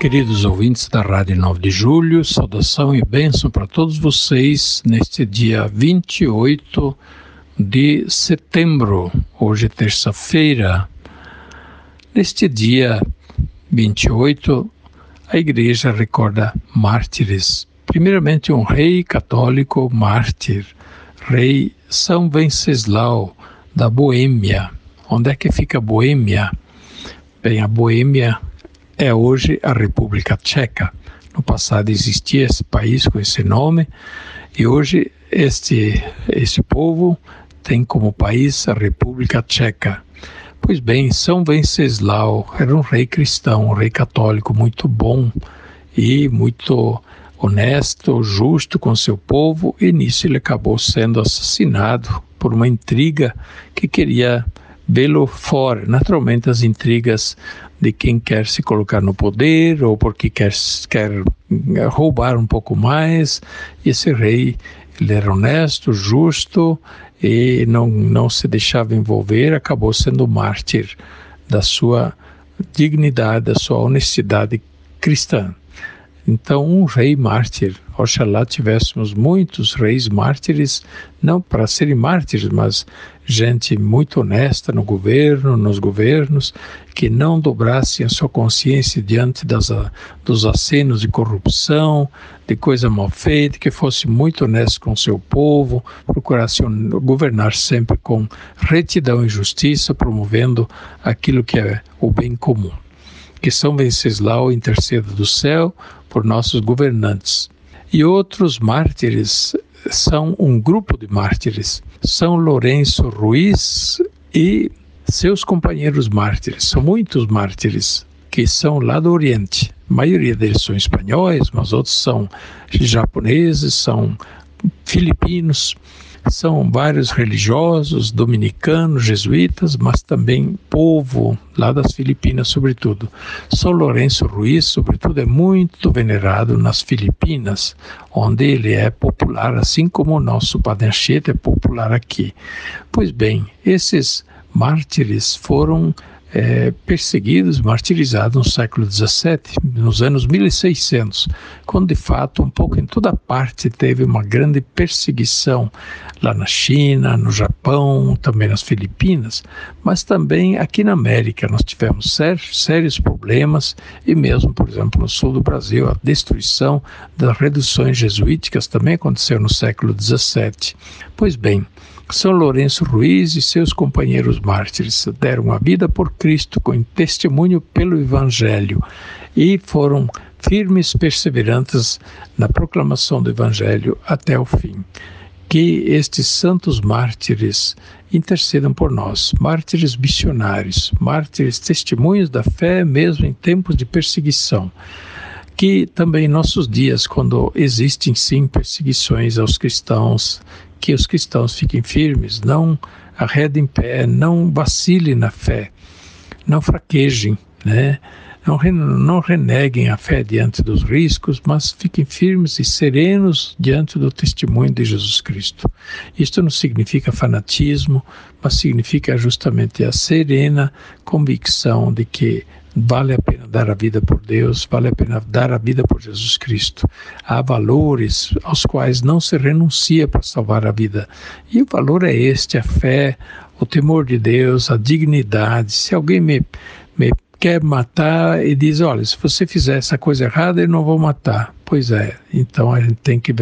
Queridos ouvintes da Rádio 9 de Julho, saudação e bênção para todos vocês neste dia 28 de setembro, hoje terça-feira. Neste dia 28, a Igreja recorda mártires. Primeiramente, um rei católico mártir, rei São Venceslau da Boêmia. Onde é que fica a Boêmia? Bem, a Boêmia é hoje a República Tcheca. No passado existia esse país com esse nome e hoje este, este povo tem como país a República Tcheca. Pois bem, São Venceslau era um rei cristão, um rei católico muito bom e muito honesto, justo com seu povo, e nisso ele acabou sendo assassinado por uma intriga que queria vê-lo fora. Naturalmente, as intrigas de quem quer se colocar no poder ou porque quer, quer roubar um pouco mais. Esse rei ele era honesto, justo e não, não se deixava envolver, acabou sendo mártir da sua dignidade, da sua honestidade cristã. Então, um rei mártir, oxalá tivéssemos muitos reis mártires, não para serem mártires, mas gente muito honesta no governo, nos governos, que não dobrasse a sua consciência diante das, dos acenos de corrupção, de coisa mal feita, que fosse muito honesto com seu povo, procurasse governar sempre com retidão e justiça, promovendo aquilo que é o bem comum que São Venceslau interceda do céu por nossos governantes. E outros mártires são um grupo de mártires. São Lourenço Ruiz e seus companheiros mártires. São muitos mártires que são lá do Oriente. A maioria deles são espanhóis, mas outros são japoneses, são filipinos são vários religiosos, dominicanos, jesuítas, mas também povo lá das Filipinas, sobretudo. São Lourenço Ruiz, sobretudo, é muito venerado nas Filipinas, onde ele é popular, assim como o nosso Padre Anchieta é popular aqui. Pois bem, esses mártires foram é, perseguidos, martirizados no século XVII, nos anos 1600, quando de fato um pouco em toda parte teve uma grande perseguição lá na China, no Japão, também nas Filipinas, mas também aqui na América nós tivemos sérios, sérios problemas e mesmo, por exemplo, no sul do Brasil, a destruição das reduções jesuíticas também aconteceu no século XVII. Pois bem, são Lourenço Ruiz e seus companheiros mártires deram a vida por Cristo com testemunho pelo Evangelho e foram firmes perseverantes na proclamação do Evangelho até o fim. Que estes santos mártires intercedam por nós, mártires missionários, mártires testemunhos da fé mesmo em tempos de perseguição que também em nossos dias, quando existem sim perseguições aos cristãos, que os cristãos fiquem firmes, não arredem pé, não vacilem na fé, não fraquejem, né? Não, não reneguem a fé diante dos riscos, mas fiquem firmes e serenos diante do testemunho de Jesus Cristo. Isto não significa fanatismo, mas significa justamente a serena convicção de que Vale a pena dar a vida por Deus, vale a pena dar a vida por Jesus Cristo. Há valores aos quais não se renuncia para salvar a vida. E o valor é este: a fé, o temor de Deus, a dignidade. Se alguém me, quer matar e diz: olha, se você fizer essa coisa errada, eu não vou matar. Pois é, então a gente tem que,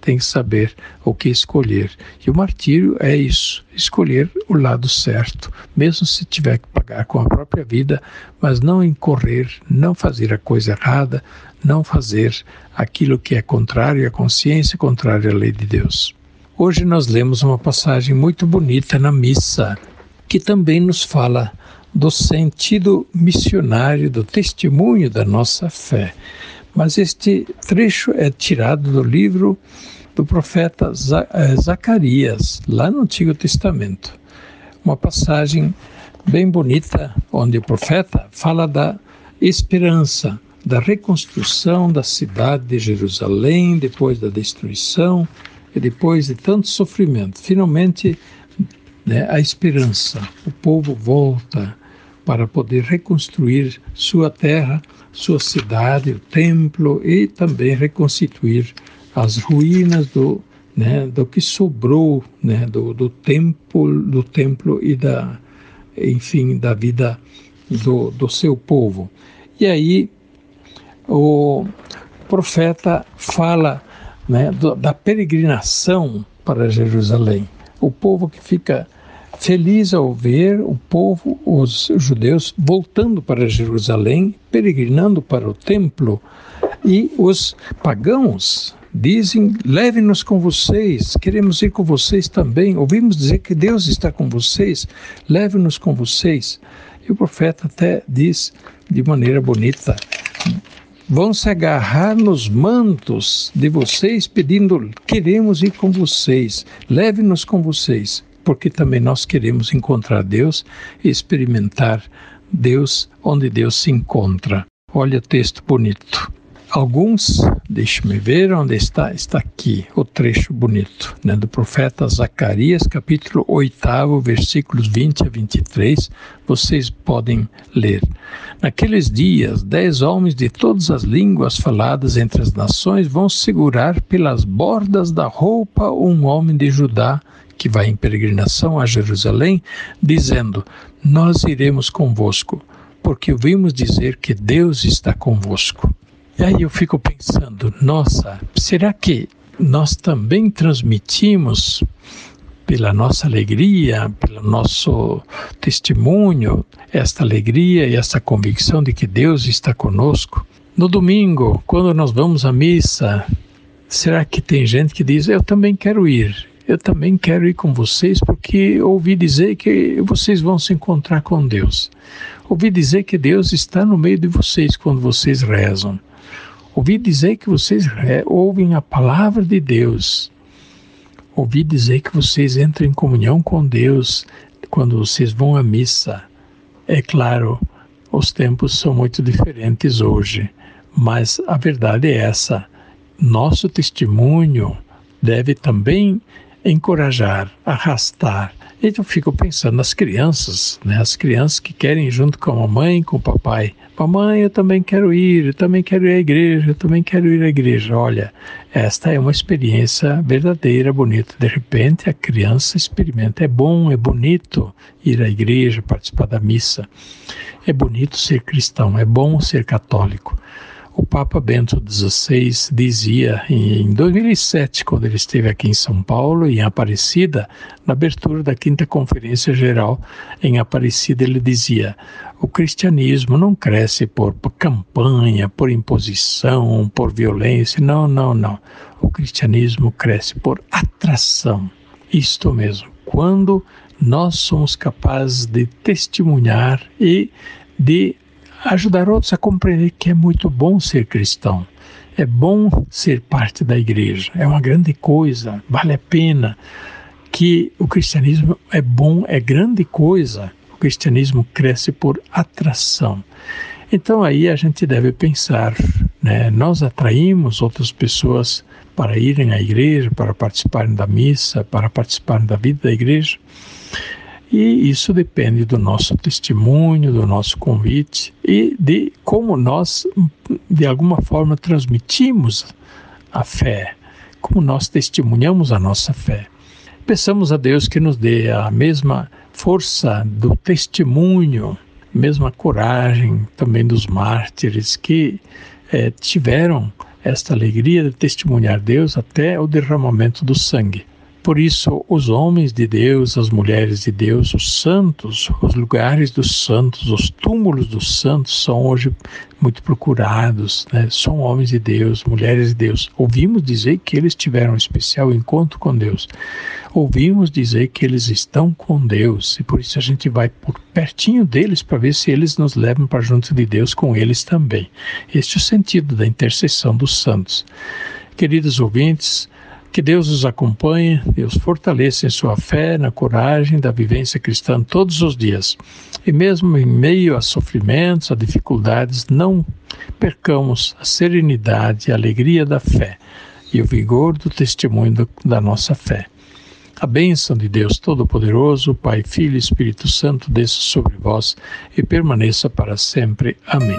tem que saber o que escolher. E o martírio é isso: escolher o lado certo, mesmo se tiver que pagar com a própria vida, mas não incorrer, não fazer a coisa errada, não fazer aquilo que é contrário à consciência, contrário à lei de Deus. Hoje nós lemos uma passagem muito bonita na missa, que também nos fala do sentido missionário, do testemunho da nossa fé. Mas este trecho é tirado do livro do profeta eh, Zacarias, lá no Antigo Testamento. Uma passagem bem bonita, onde o profeta fala da esperança, da reconstrução da cidade de Jerusalém depois da destruição e depois de tanto sofrimento. Finalmente, né, a esperança. O povo volta para poder reconstruir sua terra, sua cidade, o templo e também reconstituir as ruínas do, né, do que sobrou né, do, do templo, do templo e da, enfim, da vida do, do seu povo. E aí o profeta fala né, da peregrinação para Jerusalém. O povo que fica feliz ao ver o povo, os judeus, voltando para Jerusalém, peregrinando para o templo, e os pagãos dizem: leve-nos com vocês, queremos ir com vocês também. Ouvimos dizer que Deus está com vocês, leve-nos com vocês. E o profeta até diz de maneira bonita: vão se agarrar nos mantos de vocês, pedindo: queremos ir com vocês, leve-nos com vocês, porque também nós queremos encontrar Deus e experimentar Deus onde Deus se encontra. Olha o texto bonito. Alguns, deixe-me ver onde está, está aqui o trecho bonito, né, do profeta Zacarias, capítulo 8, versículos 20 a 23, vocês podem ler. Naqueles dias, dez homens de todas as línguas faladas entre as nações vão segurar pelas bordas da roupa um homem de Judá que vai em peregrinação a Jerusalém, dizendo: Nós iremos convosco, porque ouvimos dizer que Deus está convosco. E aí eu fico pensando, nossa, será que nós também transmitimos pela nossa alegria, pelo nosso testemunho, esta alegria e essa convicção de que Deus está conosco? No domingo, quando nós vamos à missa, será que tem gente que diz: Eu também quero ir, eu também quero ir com vocês porque ouvi dizer que vocês vão se encontrar com Deus. Ouvi dizer que Deus está no meio de vocês quando vocês rezam. Ouvi dizer que vocês ouvem a palavra de Deus. Ouvi dizer que vocês entram em comunhão com Deus quando vocês vão à missa. É claro, os tempos são muito diferentes hoje, mas a verdade é essa. Nosso testemunho deve também encorajar, arrastar. E eu fico pensando nas crianças, né? as crianças que querem ir junto com a mamãe, com o papai. Mamãe, eu também quero ir, eu também quero ir à igreja, eu também quero ir à igreja. Olha, esta é uma experiência verdadeira, bonita. De repente, a criança experimenta. É bom, é bonito ir à igreja, participar da missa. É bonito ser cristão, é bom ser católico. O Papa Bento XVI dizia em 2007, quando ele esteve aqui em São Paulo, em Aparecida, na abertura da quinta Conferência Geral em Aparecida, ele dizia: o cristianismo não cresce por, por campanha, por imposição, por violência. Não, não, não. O cristianismo cresce por atração. Isto mesmo. Quando nós somos capazes de testemunhar e de ajudar outros a compreender que é muito bom ser cristão. É bom ser parte da igreja, é uma grande coisa, vale a pena. Que o cristianismo é bom, é grande coisa. O cristianismo cresce por atração. Então aí a gente deve pensar, né? Nós atraímos outras pessoas para irem à igreja, para participarem da missa, para participarem da vida da igreja. E isso depende do nosso testemunho, do nosso convite e de como nós, de alguma forma, transmitimos a fé, como nós testemunhamos a nossa fé. Peçamos a Deus que nos dê a mesma força do testemunho, mesma coragem também dos mártires que é, tiveram esta alegria de testemunhar Deus até o derramamento do sangue Por isso, os homens de Deus, as mulheres de Deus, os santos, os lugares dos santos, os túmulos dos santos são hoje muito procurados, né? São homens de Deus, mulheres de Deus. Ouvimos dizer que eles tiveram um especial encontro com Deus. Ouvimos dizer que eles estão com Deus e por isso a gente vai por pertinho deles para ver se eles nos levam para junto de Deus com eles também. Este é o sentido da intercessão dos santos. Queridos ouvintes, que Deus os acompanhe, Deus fortaleça em sua fé, na coragem da vivência cristã todos os dias. E mesmo em meio a sofrimentos, a dificuldades, não percamos a serenidade, a alegria da fé e o vigor do testemunho da nossa fé. A bênção de Deus Todo-Poderoso, Pai, Filho e Espírito Santo, desça sobre vós e permaneça para sempre. Amém.